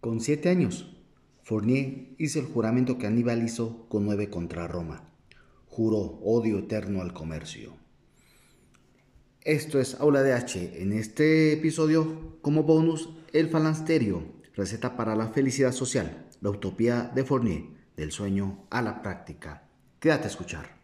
Con siete años, Fournier hizo el juramento que Aníbal hizo con nueve contra Roma. Juró odio eterno al comercio. Esto es Aula de H. En este episodio, como bonus, el falansterio, receta para la felicidad social, la utopía de Fournier, del sueño a la práctica. Quédate a escuchar.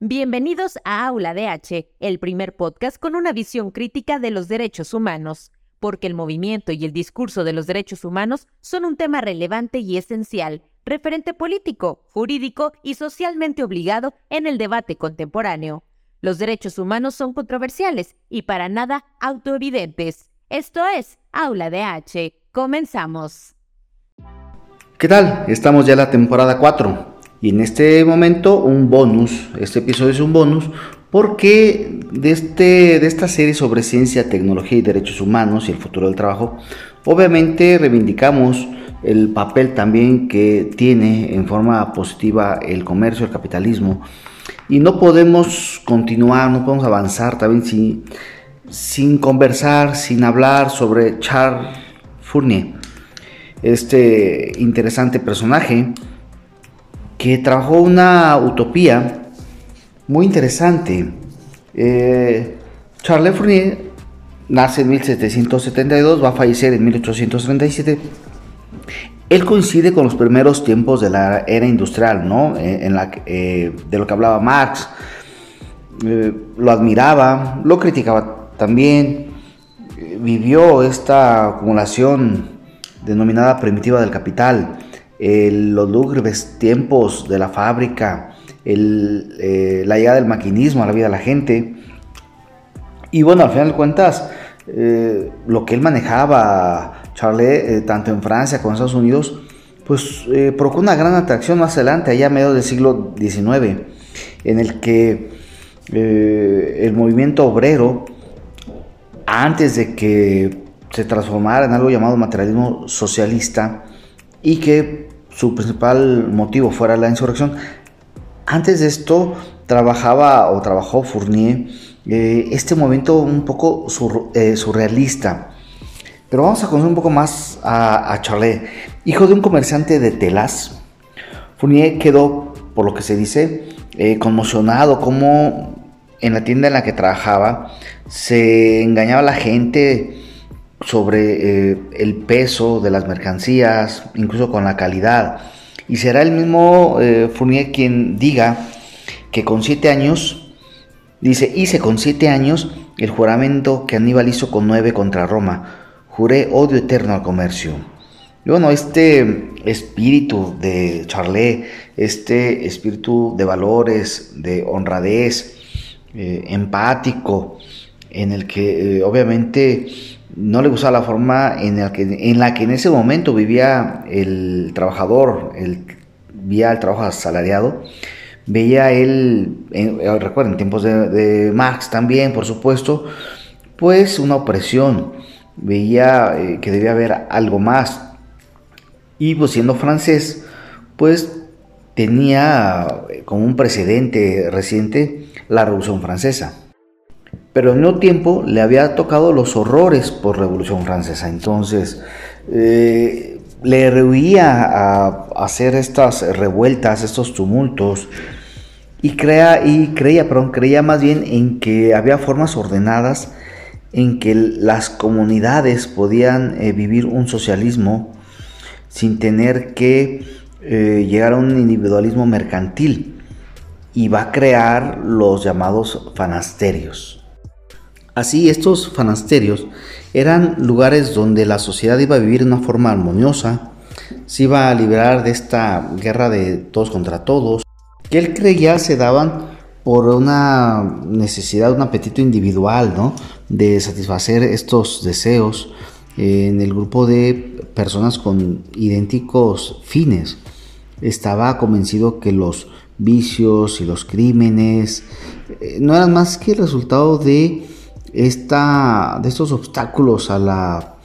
Bienvenidos a Aula de H, el primer podcast con una visión crítica de los derechos humanos porque el movimiento y el discurso de los derechos humanos son un tema relevante y esencial, referente político, jurídico y socialmente obligado en el debate contemporáneo. Los derechos humanos son controversiales y para nada autoevidentes. Esto es Aula de H. Comenzamos. ¿Qué tal? Estamos ya en la temporada 4 y en este momento un bonus, este episodio es un bonus porque de, este, de esta serie sobre ciencia, tecnología y derechos humanos y el futuro del trabajo, obviamente reivindicamos el papel también que tiene en forma positiva el comercio, el capitalismo, y no podemos continuar, no podemos avanzar también sin, sin conversar, sin hablar sobre Charles Fournier, este interesante personaje que trabajó una utopía muy interesante. Eh, Charles Fournier nace en 1772, va a fallecer en 1837. Él coincide con los primeros tiempos de la era industrial, ¿no? Eh, eh, de lo que hablaba Marx. lo admiraba, lo criticaba también. vivió esta acumulación denominada primitiva del capital, los lúgubres tiempos de la fábrica, eh, la llegada del maquinismo a la vida de la gente. Y bueno, al final de cuentas, eh, lo que él manejaba, Charlie, eh, tanto en Francia como en Estados Unidos, pues provocó una gran atracción más adelante, allá a mediados del siglo XIX, en el que el movimiento obrero, antes de que se transformara en algo llamado materialismo socialista y que su principal motivo fuera la insurrección, antes de esto trabajaba o trabajó Fournier eh, este movimiento un poco eh, surrealista. Pero vamos a conocer un poco más a, a Charlet. Hijo de un comerciante de telas, Fournier quedó, por lo que se dice, eh, conmocionado como en la tienda en la que trabajaba se engañaba a la gente sobre el peso de las mercancías, incluso con la calidad. Y será el mismo eh, Fournier quien diga que con siete años, dice, hice con siete años el juramento que Aníbal hizo con nueve contra Roma. Juré odio eterno al comercio. Y bueno, este espíritu de Charlet, este espíritu de valores, de honradez, eh, empático, en el que eh, obviamente no le gustaba la forma en la, que, en la que en ese momento vivía el trabajador, el, vivía el trabajo asalariado. Veía él, eh, recuerden, en tiempos de, Marx también, por supuesto, pues una opresión. Veía eh, que debía haber algo más. Y pues siendo francés, pues tenía eh, como un precedente reciente la Revolución Francesa pero al mismo tiempo le había tocado los horrores por Revolución Francesa. Entonces, eh, le rehuía a hacer estas revueltas, estos tumultos, y, crea, y creía, perdón, creía más bien en que había formas ordenadas en que las comunidades podían eh, vivir un socialismo sin tener que eh, llegar a un individualismo mercantil y va a crear los llamados fanasterios. Así, estos fanasterios eran lugares donde la sociedad iba a vivir de una forma armoniosa, se iba a liberar de esta guerra de todos contra todos, que él creía se daban por una necesidad, un apetito individual, ¿no? De satisfacer estos deseos en el grupo de personas con idénticos fines. Estaba convencido que los vicios y los crímenes eh, no eran más que el resultado de esta, de estos obstáculos a la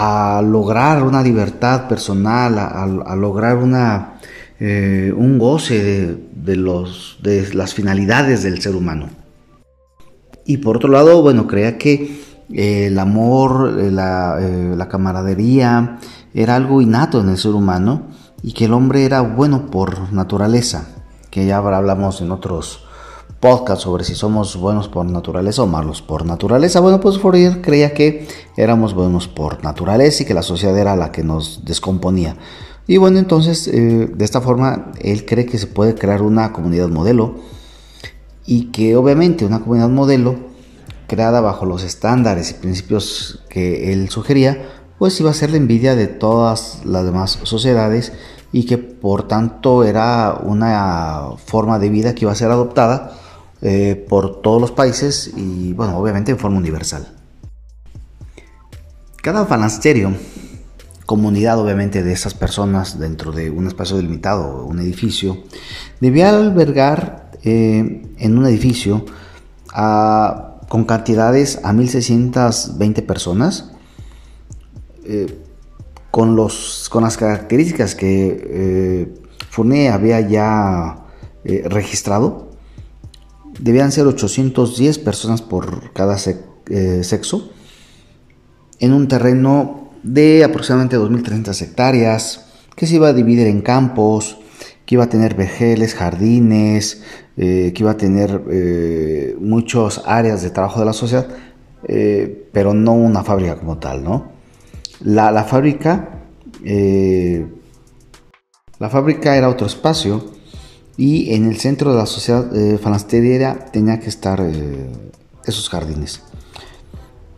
a lograr una libertad personal, a, lograr una, eh, un goce de, los, de las finalidades del ser humano. Y por otro lado, bueno, creía que el amor, la, la camaradería, era algo innato en el ser humano y que el hombre era bueno por naturaleza, que ya hablamos en otros podcasts sobre si somos buenos por naturaleza o malos por naturaleza. Bueno, pues Fourier creía que éramos buenos por naturaleza y que la sociedad era la que nos descomponía. Y bueno, entonces eh, de esta forma él cree que se puede crear una comunidad modelo y que obviamente una comunidad modelo creada bajo los estándares y principios que él sugería pues iba a ser la envidia de todas las demás sociedades y que por tanto era una forma de vida que iba a ser adoptada eh, por todos los países y bueno, obviamente en forma universal. Cada fanasterio, comunidad obviamente de esas personas dentro de un espacio delimitado, un edificio, debía albergar eh, en un edificio con cantidades a 1620 personas eh, con, los, con las características que eh, había ya registrado, debían ser 810 personas por cada sexo, en un terreno de aproximadamente 2.300 hectáreas, que se iba a dividir en campos, que iba a tener vejeles, jardines, que iba a tener muchas áreas de trabajo de la sociedad, pero no una fábrica como tal, ¿no? La, fábrica, eh, la fábrica era otro espacio y en el centro de la sociedad eh, tenía que estar eh, esos jardines.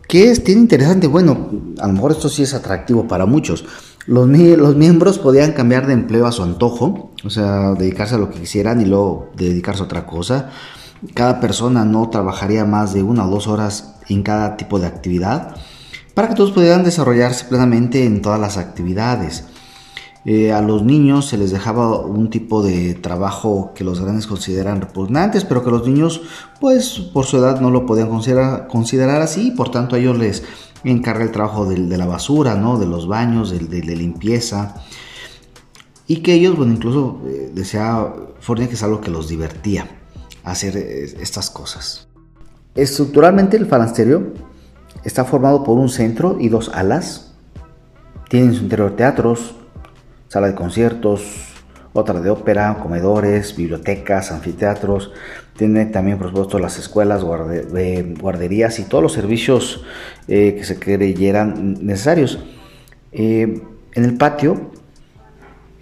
¿Qué es? Tiene interesante, bueno, a lo mejor esto sí es atractivo para muchos. Los, los, miembros podían cambiar de empleo a su antojo, o sea, dedicarse a lo que quisieran y luego dedicarse a otra cosa. Cada persona no trabajaría más de una o dos horas en cada tipo de actividad para que todos pudieran desarrollarse plenamente en todas las actividades. Eh, a los niños se les dejaba un tipo de trabajo que los grandes consideran repugnantes, pero que los niños, pues por su edad no lo podían considerar, así, por tanto a ellos les encarga el trabajo de, la basura, ¿no? de los baños, de, de, limpieza, y que ellos, bueno, incluso eh, deseaba que es algo que los divertía hacer eh, estas cosas. Estructuralmente el falasterio Está formado por un centro y dos alas. Tiene en su interior teatros, sala de conciertos, otra de ópera, comedores, bibliotecas, anfiteatros. Tiene también, por supuesto, las escuelas, guarderías y todos los servicios eh, que se creyeran necesarios. Eh, en el patio,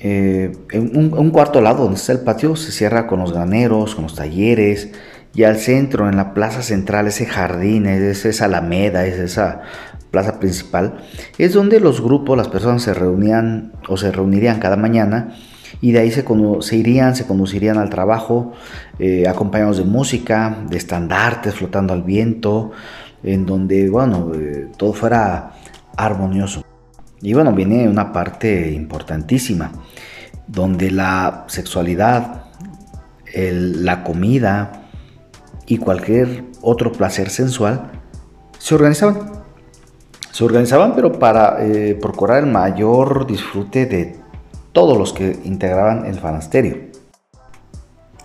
eh, en un, cuarto lado donde está el patio, se cierra con los graneros, con los talleres, y al centro, en la plaza central, ese jardín, es esa alameda, es esa plaza principal, es donde los grupos, las personas se reunían o se reunirían cada mañana y de ahí se, se irían, se conducirían al trabajo eh, acompañados de música, de estandartes flotando al viento, en donde, bueno, eh, todo fuera armonioso. Y bueno, viene una parte importantísima, donde la sexualidad, la comida, y cualquier otro placer sensual, se organizaban. Se organizaban, pero para eh, procurar el mayor disfrute de todos los que integraban el fanasterio.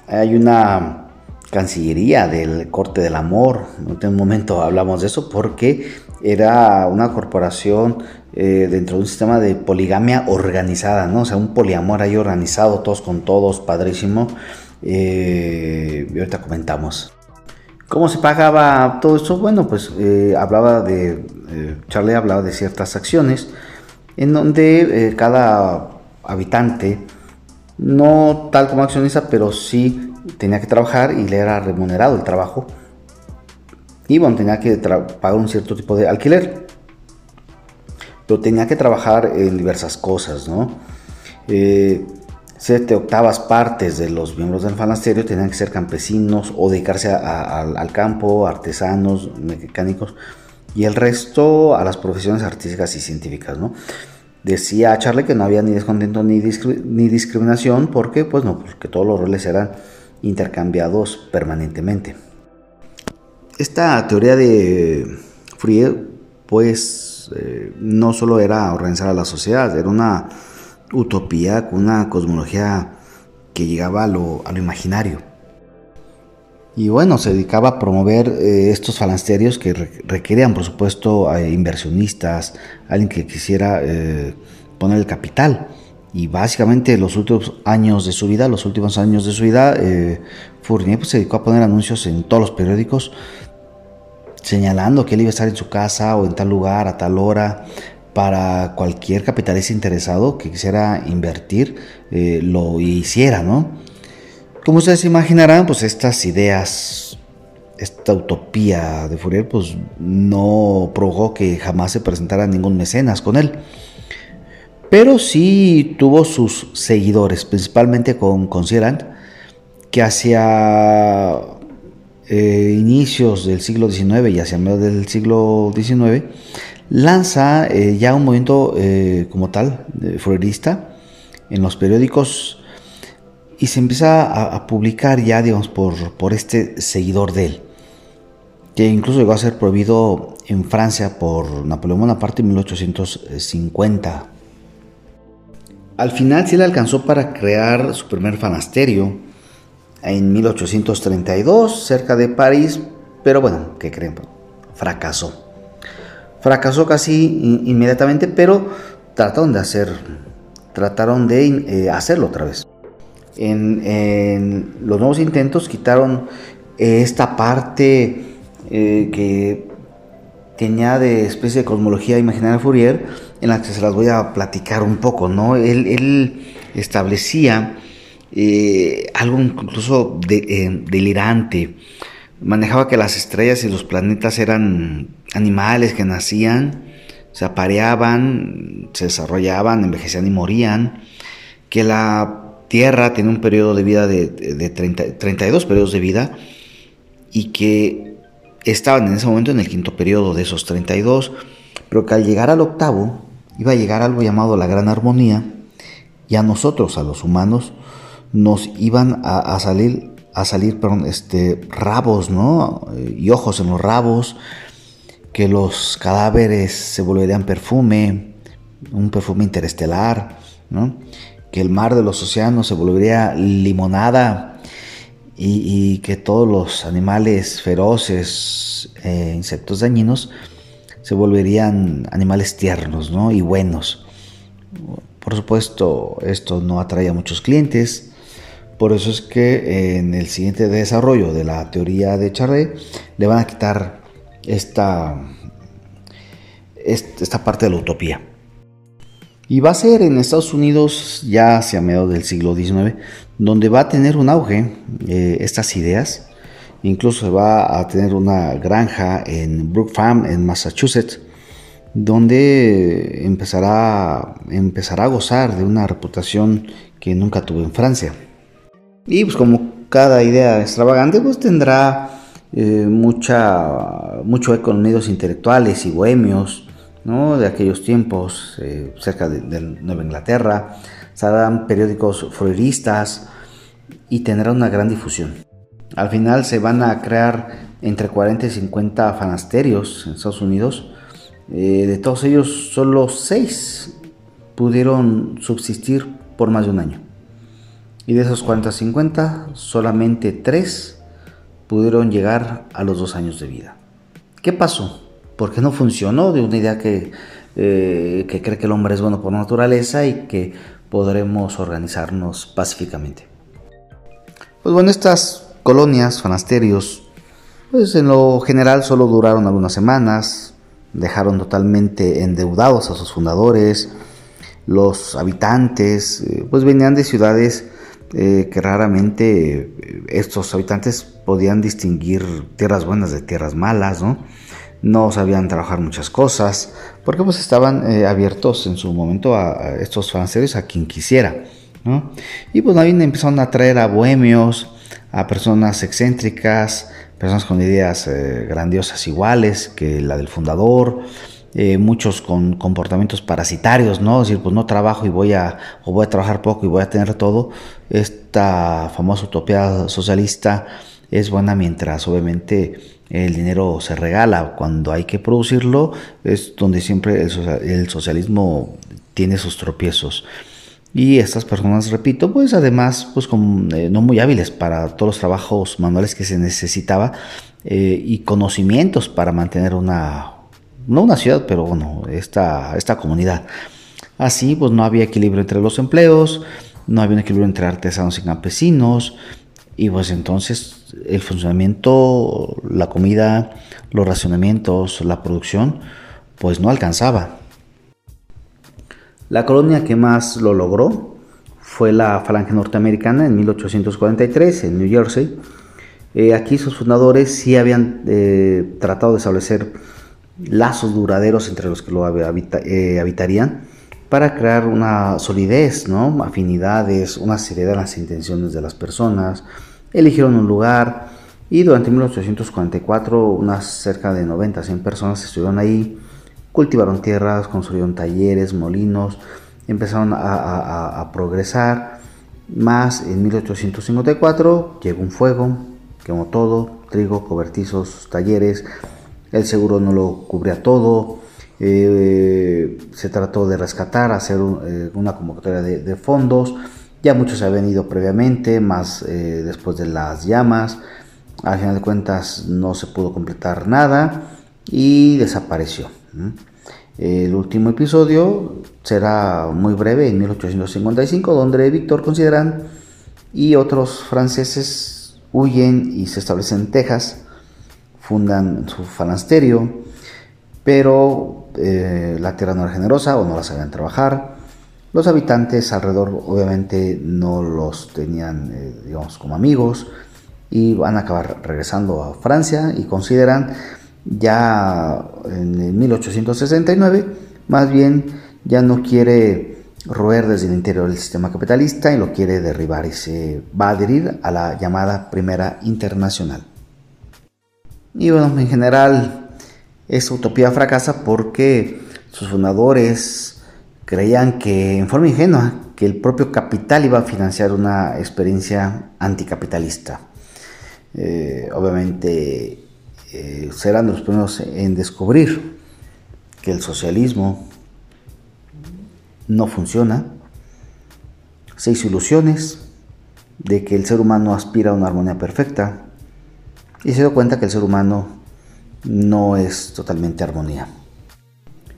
Hay una cancillería del corte del amor, en un momento hablamos de eso, porque era una corporación eh, dentro de un sistema de poligamia organizada, ¿no? O sea, un poliamor ahí organizado, todos con todos, padrísimo. Eh, ahorita comentamos. ¿Cómo se pagaba todo esto? Bueno, pues eh, hablaba de, eh, Charlie hablaba de ciertas acciones en donde eh, cada habitante, no tal como accionista, pero sí tenía que trabajar y le era remunerado el trabajo. Y bueno, tenía que pagar un cierto tipo de alquiler. Pero tenía que trabajar en diversas cosas, ¿no? Siete octavas partes de los miembros del fanasterio tenían que ser campesinos o dedicarse al campo, artesanos, mecánicos, y el resto a las profesiones artísticas y científicas, ¿no? Decía Charlie que no había ni descontento ni, discriminación porque, pues no, porque todos los roles eran intercambiados permanentemente. Esta teoría de Fourier, pues, eh, no solo era organizar a la sociedad, era una utopía, con una cosmología que llegaba a lo, imaginario. Y bueno, se dedicaba a promover eh, estos falansterios que requerían, por supuesto, a inversionistas, alguien que quisiera eh, poner el capital. Y básicamente los últimos años de su vida, los últimos años de su vida, eh, Fournier pues, se dedicó a poner anuncios en todos los periódicos señalando que él iba a estar en su casa o en tal lugar a tal hora para cualquier capitalista interesado que quisiera invertir lo hiciera, ¿no? Como ustedes imaginarán, pues estas ideas, esta utopía de Fourier, pues no provocó que jamás se presentara ningún mecenas con él. Pero sí tuvo sus seguidores, principalmente con Considerant, que hacia eh, inicios del siglo XIX y hacia medio del siglo XIX lanza eh, ya un movimiento eh, como tal, Fourierista, en los periódicos y se empieza a, publicar ya, digamos, por, por este seguidor de él, que incluso llegó a ser prohibido en Francia por Napoleón Bonaparte en 1850. Al final sí le alcanzó para crear su primer fanasterio en 1832, cerca de París, pero bueno, ¿qué creen? Fracasó. Fracasó casi inmediatamente, pero trataron de hacer, trataron de eh, hacerlo otra vez en, los nuevos intentos quitaron esta parte eh, que tenía de especie de cosmología imaginaria Fourier, en la que se las voy a platicar un poco, ¿no? Él, establecía eh, algo incluso delirante. Manejaba que las estrellas y los planetas eran animales que nacían, se apareaban, se desarrollaban, envejecían y morían, que la Tierra tiene un periodo de vida de, 32 periodos de vida y que estaban en ese momento en el quinto periodo de esos 32, pero que al llegar al octavo iba a llegar algo llamado la gran armonía y a nosotros, a los humanos, nos iban a, salir, a salir este, rabos ¿no? y ojos en los rabos, que los cadáveres se volverían perfume, un perfume interestelar, ¿no? que el mar de los océanos se volvería limonada y, que todos los animales feroces, eh, insectos dañinos, se volverían animales tiernos y buenos. Por supuesto, esto no atrae a muchos clientes, por eso es que en el siguiente desarrollo de la teoría de Charret le van a quitar esta, esta parte de la utopía. Y va a ser en Estados Unidos ya hacia mediados del siglo XIX, donde va a tener un auge eh, estas ideas. Incluso va a tener una granja en Brook Farm, en Massachusetts, donde empezará, empezará a gozar de una reputación que nunca tuvo en Francia. Y pues como cada idea extravagante, pues tendrá eh, mucha, mucho eco en medios intelectuales y bohemios, de aquellos tiempos, eh, cerca de, Nueva Inglaterra, serán periódicos floristas y tendrá una gran difusión. Al final se van a crear entre 40 y 50 fanasterios en Estados Unidos. Eh, de todos ellos, solo 6 pudieron subsistir por más de un año. Y de esos 40 50, solamente 3 pudieron llegar a los 2 años de vida. ¿Qué pasó? porque no funcionó de una idea que, eh, que cree que el hombre es bueno por naturaleza y que podremos organizarnos pacíficamente. Pues bueno, estas colonias, fanasterios, pues en lo general solo duraron algunas semanas, dejaron totalmente endeudados a sus fundadores, los habitantes, eh, pues venían de ciudades eh, que raramente estos habitantes podían distinguir tierras buenas de tierras malas, ¿no? no sabían trabajar muchas cosas, porque pues estaban eh, abiertos en su momento a, estos franceses, a quien quisiera. ¿no? Y pues también empezaron a traer a bohemios, a personas excéntricas, personas con ideas eh, grandiosas iguales que la del fundador, eh, muchos con comportamientos parasitarios, ¿no? Es decir, pues no trabajo y voy a, o voy a trabajar poco y voy a tener todo. Esta famosa utopía socialista es buena mientras obviamente el dinero se regala. Cuando hay que producirlo es donde siempre el, socialismo tiene sus tropiezos. Y estas personas, repito, pues además, pues eh, no muy hábiles para todos los trabajos manuales que se necesitaba eh, y conocimientos para mantener una, no una ciudad, pero bueno, esta, esta comunidad. Así, pues no había equilibrio entre los empleos, no había un equilibrio entre artesanos y campesinos, y pues entonces el funcionamiento, la comida, los racionamientos, la producción, pues no alcanzaba. La colonia que más lo logró fue la Falange Norteamericana en 1843 en New Jersey. Eh, aquí sus fundadores sí habían eh, tratado de establecer lazos duraderos entre los que lo eh, habitarían para crear una solidez, ¿no? afinidades, una seriedad en las intenciones de las personas. Eligieron un lugar y durante 1844 unas cerca de 90 100 personas estuvieron ahí cultivaron tierras, construyeron talleres, molinos, empezaron a, progresar. Más en 1854 llegó un fuego, quemó todo, trigo, cobertizos, talleres, el seguro no lo cubría todo, eh, se trató de rescatar, hacer eh, una convocatoria de, fondos, ya muchos se habían ido previamente, más eh, después de las llamas, al final de cuentas no se pudo completar nada y desapareció. El último episodio será muy breve, en 1855, donde Víctor Considerán y otros franceses huyen y se establecen en Texas, fundan su falansterio, pero eh, la tierra no era generosa o no la sabían trabajar. Los habitantes alrededor obviamente no los tenían, eh, digamos, como amigos y van a acabar regresando a Francia y consideran ya en 1869, más bien ya no quiere roer desde el interior del sistema capitalista y lo quiere derribar y se va a adherir a la llamada Primera Internacional. Y bueno, en general esta utopía fracasa porque sus fundadores creían que en forma ingenua que el propio capital iba a financiar una experiencia anticapitalista. Eh, obviamente eh, serán los primeros en descubrir que el socialismo no funciona, seis ilusiones de que el ser humano aspira a una armonía perfecta y se dio cuenta que el ser humano no es totalmente armonía.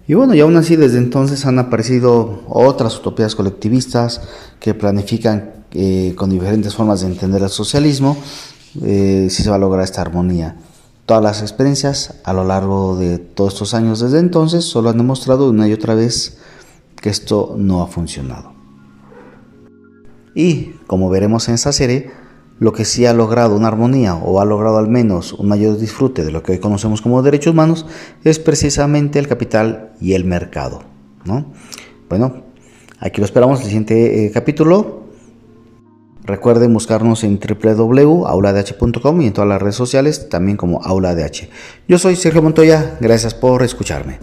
Y bueno, y aún así desde entonces han aparecido otras utopías colectivistas que planifican eh, con diferentes formas de entender el socialismo eh, si se va a lograr esta armonía. Todas las experiencias a lo largo de todos estos años desde entonces solo han demostrado una y otra vez que esto no ha funcionado. Y como veremos en esta serie, lo que sí ha logrado una armonía o ha logrado al menos un mayor disfrute de lo que hoy conocemos como derechos humanos es precisamente el capital y el mercado. ¿no? Bueno, aquí lo esperamos el siguiente eh, capítulo Recuerden buscarnos en www.auladh.com y en todas las redes sociales, también como AulaDH. Yo soy Sergio Montoya, gracias por escucharme.